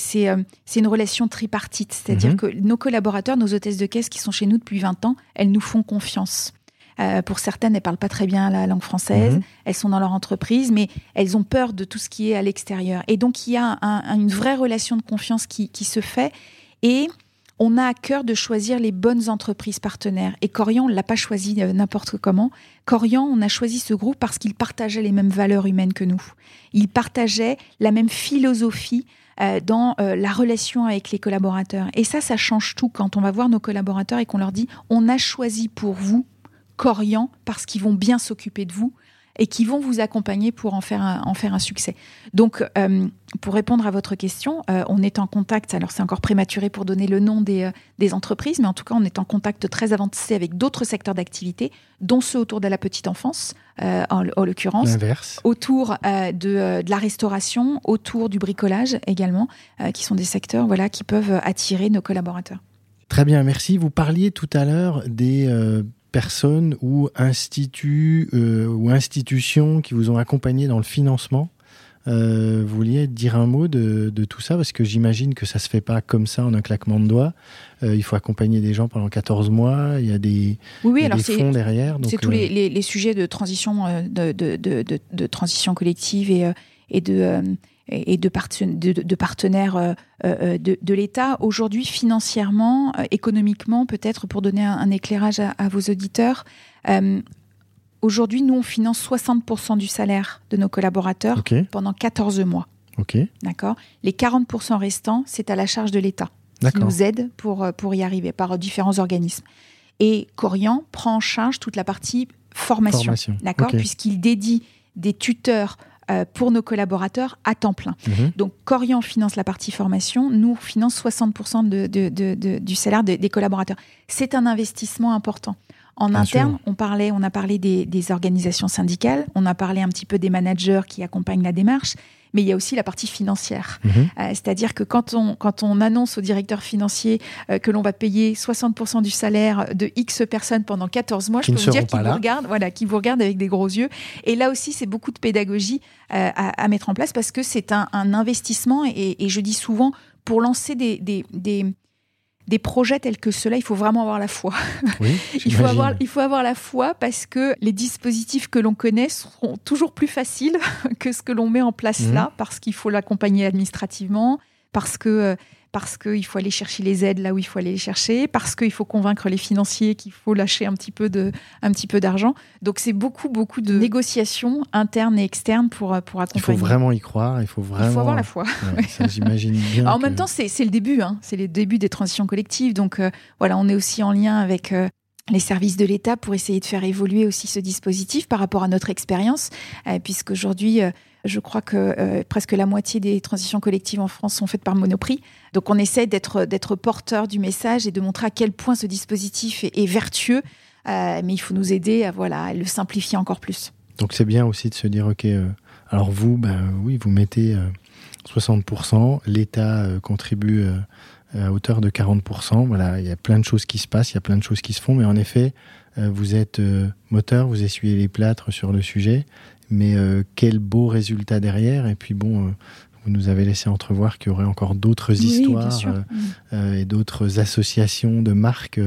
une relation tripartite, c'est-à-dire mhm. que nos collaborateurs, nos hôtesses de caisse qui sont chez nous depuis 20 ans, elles nous font confiance. pour certaines, elles parlent pas très bien la langue française, mhm. elles sont dans leur entreprise, mais elles ont peur de tout ce qui est à l'extérieur. Et donc, il y a une vraie relation de confiance qui, qui se fait. Et on a à cœur de choisir les bonnes entreprises partenaires. Et Corian, on ne l'a pas choisi euh, n'importe comment. Corian, on a choisi ce groupe parce qu'il partageait les mêmes valeurs humaines que nous. Il partageait la même philosophie euh, dans euh, la relation avec les collaborateurs. Et ça, ça change tout quand on va voir nos collaborateurs et qu'on leur dit on a choisi pour vous Corian parce qu'ils vont bien s'occuper de vous et qui vont vous accompagner pour en faire un, en faire un succès. Donc, euh, pour répondre à votre question, euh, on est en contact, alors c'est encore prématuré pour donner le nom des, euh, des, entreprises, mais en tout cas, on est en contact très avancé avec d'autres secteurs d'activité, dont ceux autour de la petite enfance, en, l'occurrence, autour de, de, la restauration, autour du bricolage également, qui sont des secteurs voilà, qui peuvent attirer nos collaborateurs. Très bien, merci. Vous parliez tout à l'heure des personnes ou instituts euh, ou institutions qui vous ont accompagné dans le financement. Euh, vous vouliez dire un mot de, tout ça? Parce que j'imagine que ça se fait pas comme ça en un claquement de doigts. Euh, il faut accompagner des gens pendant 14 mois. Il y a des, oui, fonds derrière. C'est tous les, sujets de transition, de, de transition collective et, et de et de, de, partenaires euh, euh, de, l'État. Aujourd'hui, financièrement, euh, économiquement, peut-être pour donner un, éclairage à, vos auditeurs, aujourd'hui, nous, on finance 60% du salaire de nos collaborateurs pendant 14 mois. D'accord? Les 40% restants, c'est à la charge de l'État qui nous aide pour, pour y arriver par différents organismes. Et Corian prend en charge toute la partie formation, d'accord? Puisqu'il dédie des tuteurs euh, pour nos collaborateurs à temps plein. Mhm. Donc Corian finance la partie formation, nous finance 60% de, du salaire des collaborateurs. C'est un investissement important. En interne, on parlait, on a parlé des, des, organisations syndicales, on a parlé un petit peu des managers qui accompagnent la démarche, mais il y a aussi la partie financière. Mhm. Euh, c'est-à-dire que quand on, quand on annonce au directeur financier euh, que l'on va payer 60% du salaire de X personnes pendant 14 mois, je peux vous dire qu'ils vous regardent, voilà, qui vous regardent avec des gros yeux. Et là aussi, c'est beaucoup de pédagogie euh, à, à, mettre en place parce que c'est un, un, investissement et, et, je dis souvent pour lancer des, des, des des projets tels que cela, il faut vraiment avoir la foi. [laughs] il, faut avoir, il faut avoir la foi parce que les dispositifs que l'on connaît seront toujours plus faciles [laughs] que ce que l'on met en place mhm. là, parce qu'il faut l'accompagner administrativement, parce que euh, parce qu'il faut aller chercher les aides là où il faut aller les chercher, parce qu'il faut convaincre les financiers qu'il faut lâcher un petit peu de, un petit peu d'argent. Donc c'est beaucoup, beaucoup de négociations internes et externes pour, pour accompagner. Il faut vraiment y croire, il faut vraiment. Il faut avoir la foi. [laughs] j'imagine bien. en même temps, c'est le début, hein. c'est le début des transitions collectives. Donc euh, voilà, on est aussi en lien avec. Euh, les services de l'État pour essayer de faire évoluer aussi ce dispositif par rapport à notre expérience, euh, puisqu'aujourd'hui, je crois que euh, presque la moitié des transitions collectives en France sont faites par Monoprix. Donc on essaie d'être d'être porteur du message et de montrer à quel point ce dispositif est, vertueux. Euh, mais il faut nous aider à voilà le simplifier encore plus. Donc c'est bien aussi de se dire ok. Euh, alors vous, ben oui, vous mettez 60%, l'État contribue à hauteur de 40%. Voilà, il y a plein de choses qui se passent, il y a plein de choses qui se font, mais en effet, vous êtes moteur, vous essuyez les plâtres sur le sujet, mais euh, quel beau résultat derrière. Et puis bon, euh, vous nous avez laissé entrevoir qu'il y aurait encore d'autres histoires euh, et d'autres associations de marques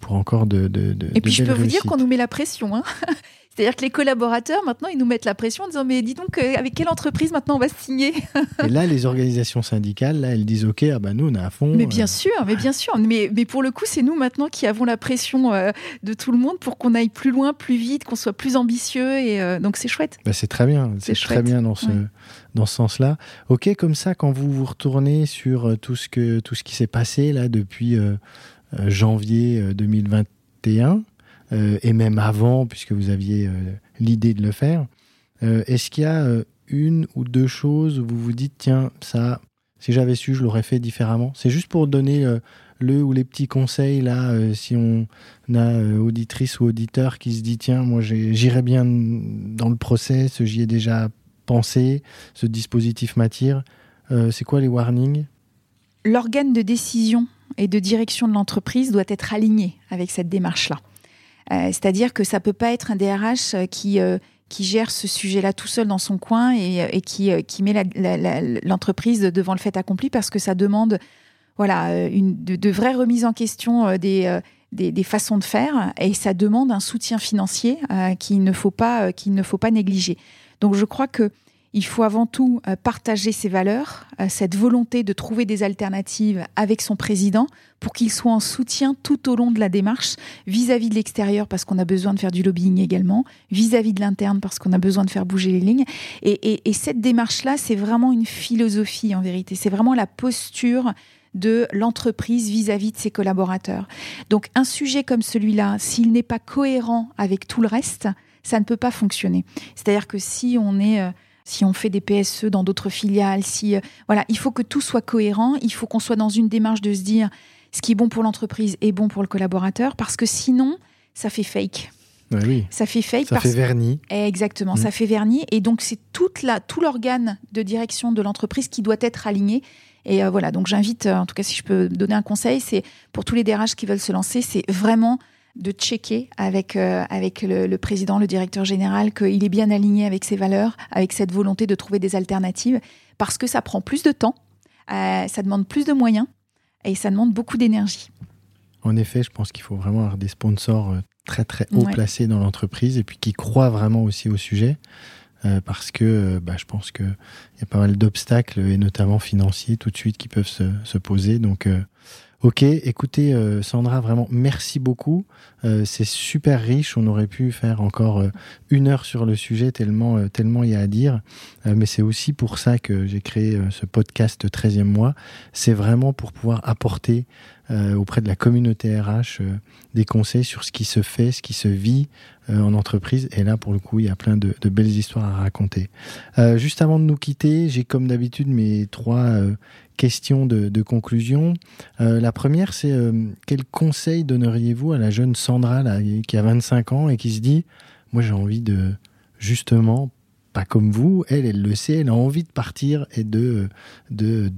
pour encore de, de, de Et puis je peux vous dire qu'on nous met la pression. Hein [laughs] C'est-à-dire que les collaborateurs, maintenant, ils nous mettent la pression en disant Mais dis donc, euh, avec quelle entreprise maintenant on va signer [laughs] Et là, les organisations syndicales, là, elles disent Ok, ah bah nous, on est à fond. Mais bien euh. sûr, mais bien sûr. Mais, mais pour le coup, c'est nous maintenant qui avons la pression euh, de tout le monde pour qu'on aille plus loin, plus vite, qu'on soit plus ambitieux. Et donc, c'est chouette. Bah, c'est très bien. C'est très bien dans ce, dans ce sens-là. Ok, comme ça, quand vous vous retournez sur tout ce, que, tout ce qui s'est passé là depuis janvier 2021, euh, et même avant, puisque vous aviez euh, l'idée de le faire. Euh, est-ce qu'il y a une ou deux choses où vous vous dites, tiens, ça, si j'avais su, je l'aurais fait différemment? C'est juste pour donner le ou les petits conseils, là, si on a auditrice ou auditeur qui se dit, tiens, moi, j'irai bien dans le process, j'y ai déjà pensé, ce dispositif m'attire. c'est quoi les warnings? L'organe de décision et de direction de l'entreprise doit être aligné avec cette démarche-là. Euh, c'est-à-dire que ça peut pas être un DRH euh, qui euh, qui gère ce sujet-là tout seul dans son coin et, qui, qui met l'entreprise devant le fait accompli parce que ça demande voilà, une, de, vraies remises en question des, des, façons de faire et ça demande un soutien financier qu'il ne, faut pas, qu'il ne faut pas négliger. Donc je crois que il faut avant tout euh, partager ses valeurs, euh, cette volonté de trouver des alternatives avec son président pour qu'il soit en soutien tout au long de la démarche vis-à-vis de l'extérieur parce qu'on a besoin de faire du lobbying également, vis-à-vis de l'interne parce qu'on a besoin de faire bouger les lignes. Et, cette démarche-là, c'est vraiment une philosophie en vérité. C'est vraiment la posture de l'entreprise vis-à-vis de ses collaborateurs. Donc un sujet comme celui-là, s'il n'est pas cohérent avec tout le reste, ça ne peut pas fonctionner. C'est-à-dire que si on est... Si on fait des PSE dans d'autres filiales, si euh, voilà, il faut que tout soit cohérent, il faut qu'on soit dans une démarche de se dire ce qui est bon pour l'entreprise est bon pour le collaborateur, parce que sinon, ça fait fake. oui. Ça fait fake. Ça fait vernis. Exactement, ça mm. fait vernis. Et donc, c'est toute la, tout l'organe de direction de l'entreprise qui doit être aligné. Et euh, voilà, donc j'invite, euh, en tout cas, si je peux donner un conseil, c'est pour tous les DRH qui veulent se lancer, c'est vraiment de checker avec, euh, avec le, président, le directeur général, qu'il est bien aligné avec ses valeurs, avec cette volonté de trouver des alternatives, parce que ça prend plus de temps, euh, ça demande plus de moyens et ça demande beaucoup d'énergie. En effet, je pense qu'il faut vraiment avoir des sponsors euh, très très haut placés dans l'entreprise et puis qui croient vraiment aussi au sujet. parce que bah, je pense qu'il y a pas mal d'obstacles, et notamment financiers, tout de suite, qui peuvent se, se poser. Donc, Ok, écoutez euh, Sandra, vraiment merci beaucoup. Euh, c'est super riche. On aurait pu faire encore euh, une heure sur le sujet tellement tellement il y a à dire. mais c'est aussi pour ça que j'ai créé ce podcast 13e mois. C'est vraiment pour pouvoir apporter auprès de la communauté RH des conseils sur ce qui se fait, ce qui se vit en entreprise. Et là, pour le coup, il y a plein de, belles histoires à raconter. juste avant de nous quitter, j'ai comme d'habitude mes trois questions de, conclusion. la première, c'est quel conseil donneriez-vous à la jeune Sandra qui a 25 ans et qui se dit, moi j'ai envie de justement pas comme vous, elle, elle le sait, elle a envie de partir et de, de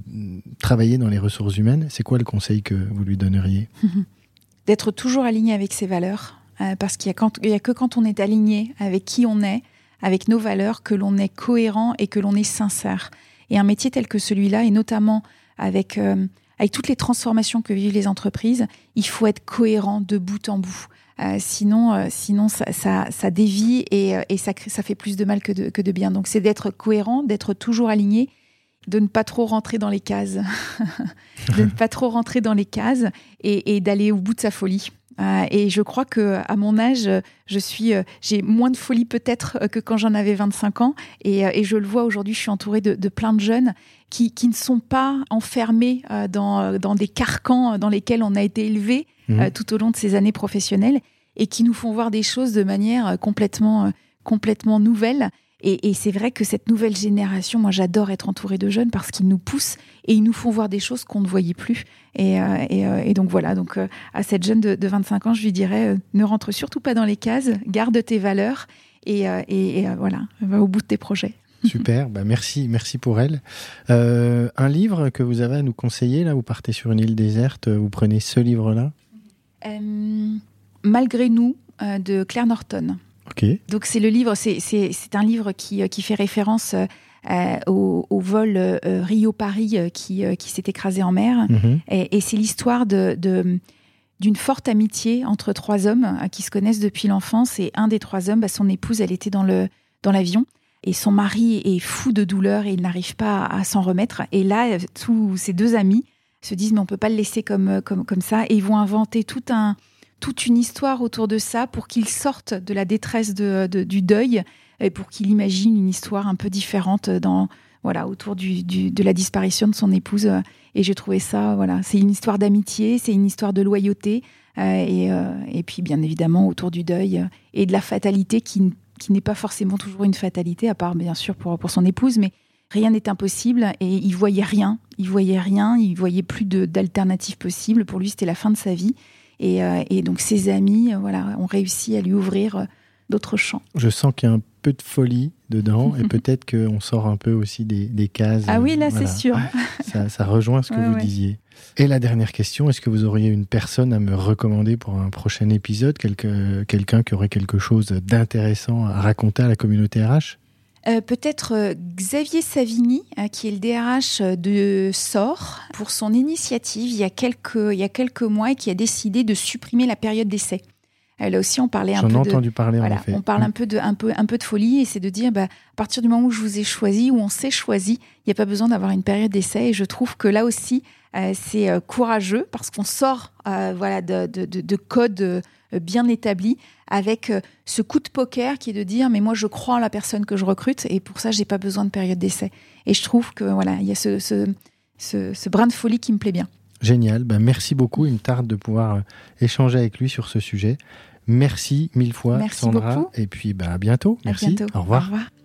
travailler dans les ressources humaines. C'est quoi le conseil que vous lui donneriez? [laughs] D'être toujours aligné avec ses valeurs, euh, parce qu'il n'y a, a, que quand on est aligné avec qui on est, avec nos valeurs, que l'on est cohérent et que l'on est sincère. Et un métier tel que celui-là, et notamment avec, euh, avec toutes les transformations que vivent les entreprises, il faut être cohérent de bout en bout. Euh, sinon, euh, sinon ça, ça, dévie et, euh, et ça, ça, fait plus de mal que de, que de bien. Donc, c'est d'être cohérent, d'être toujours aligné, de ne pas trop rentrer dans les cases, [laughs] de ne pas trop rentrer dans les cases et, et d'aller au bout de sa folie. Et je crois que à mon âge, je suis, j'ai moins de folie peut-être que quand j'en avais 25 ans. Et, et je le vois aujourd'hui, je suis entourée de, de, plein de jeunes qui, qui ne sont pas enfermés dans, dans des carcans dans lesquels on a été élevé mmh. tout au long de ces années professionnelles et qui nous font voir des choses de manière euh, complètement, euh, complètement nouvelle. Et, c'est vrai que cette nouvelle génération, moi j'adore être entourée de jeunes parce qu'ils nous poussent et ils nous font voir des choses qu'on ne voyait plus. Et, euh, et, donc voilà, donc à cette jeune de, 25 ans, je lui dirais, ne rentre surtout pas dans les cases, garde tes valeurs et, voilà, va au bout de tes projets. Super, bah merci, merci pour elle. un livre que vous avez à nous conseiller, là, vous partez sur une île déserte, vous prenez ce livre-là? Malgré nous euh, de Claire Norton. Donc c'est le livre, c'est un livre qui, euh, qui fait référence euh, au, vol Rio-Paris qui, qui s'est écrasé en mer. Mhm. Et, c'est l'histoire de, d'une forte amitié entre trois hommes qui se connaissent depuis l'enfance. Et un des trois hommes, bah, son épouse, elle était dans le dans l'avion. Et son mari est fou de douleur et il n'arrive pas à, s'en remettre. Et là, tous ces deux amis se disent mais on peut pas le laisser comme, comme, comme ça. Et ils vont inventer tout un, toute une histoire autour de ça pour qu'il sorte de la détresse du deuil et pour qu'il imagine une histoire un peu différente dans voilà autour du, de la disparition de son épouse. Et j'ai trouvé ça voilà, c'est une histoire d'amitié, c'est une histoire de loyauté euh, et, euh, et, puis bien évidemment autour du deuil et de la fatalité qui, qui n'est pas forcément toujours une fatalité, à part bien sûr pour, pour son épouse, mais rien n'est impossible et il voyait rien, il voyait rien, il voyait plus d'alternatives possibles. Pour lui, c'était la fin de sa vie. Euh, et, donc ses amis, euh, voilà, ont réussi à lui ouvrir euh, d'autres champs. Je sens qu'il y a un peu de folie dedans [laughs] et peut-être qu'on sort un peu aussi des, cases. Ah oui, là c'est sûr. [laughs] Ça, rejoint ce que vous disiez. Et la dernière question, est-ce que vous auriez une personne à me recommander pour un prochain épisode, quelqu'un qui aurait quelque chose d'intéressant à raconter à la communauté RH euh, peut-être euh, Xavier Savigny, euh, qui est le DRH de SOR, pour son initiative il y a quelques, il y a quelques mois et qui a décidé de supprimer la période d'essai. Là aussi, on parlait un peu. J'en ai entendu parler. Voilà, en effet. on parle mm. un peu de, un peu, un peu de folie et c'est de dire, bah, à partir du moment où je vous ai choisi, où on s'est choisi, il n'y a pas besoin d'avoir une période d'essai. Et je trouve que là aussi, c'est courageux parce qu'on sort, voilà, de, de, de, de codes bien établi avec euh, ce coup de poker qui est de dire mais moi je crois en la personne que je recrute et pour ça j'ai pas besoin de période d'essai. Et je trouve que voilà il y a ce, ce, ce, brin de folie qui me plaît bien. Génial, ben, merci beaucoup. Il me tarde de pouvoir euh, échanger avec lui sur ce sujet. Merci mille fois, merci Sandra. Beaucoup. Et puis ben, à bientôt. Merci. Au revoir. Au revoir.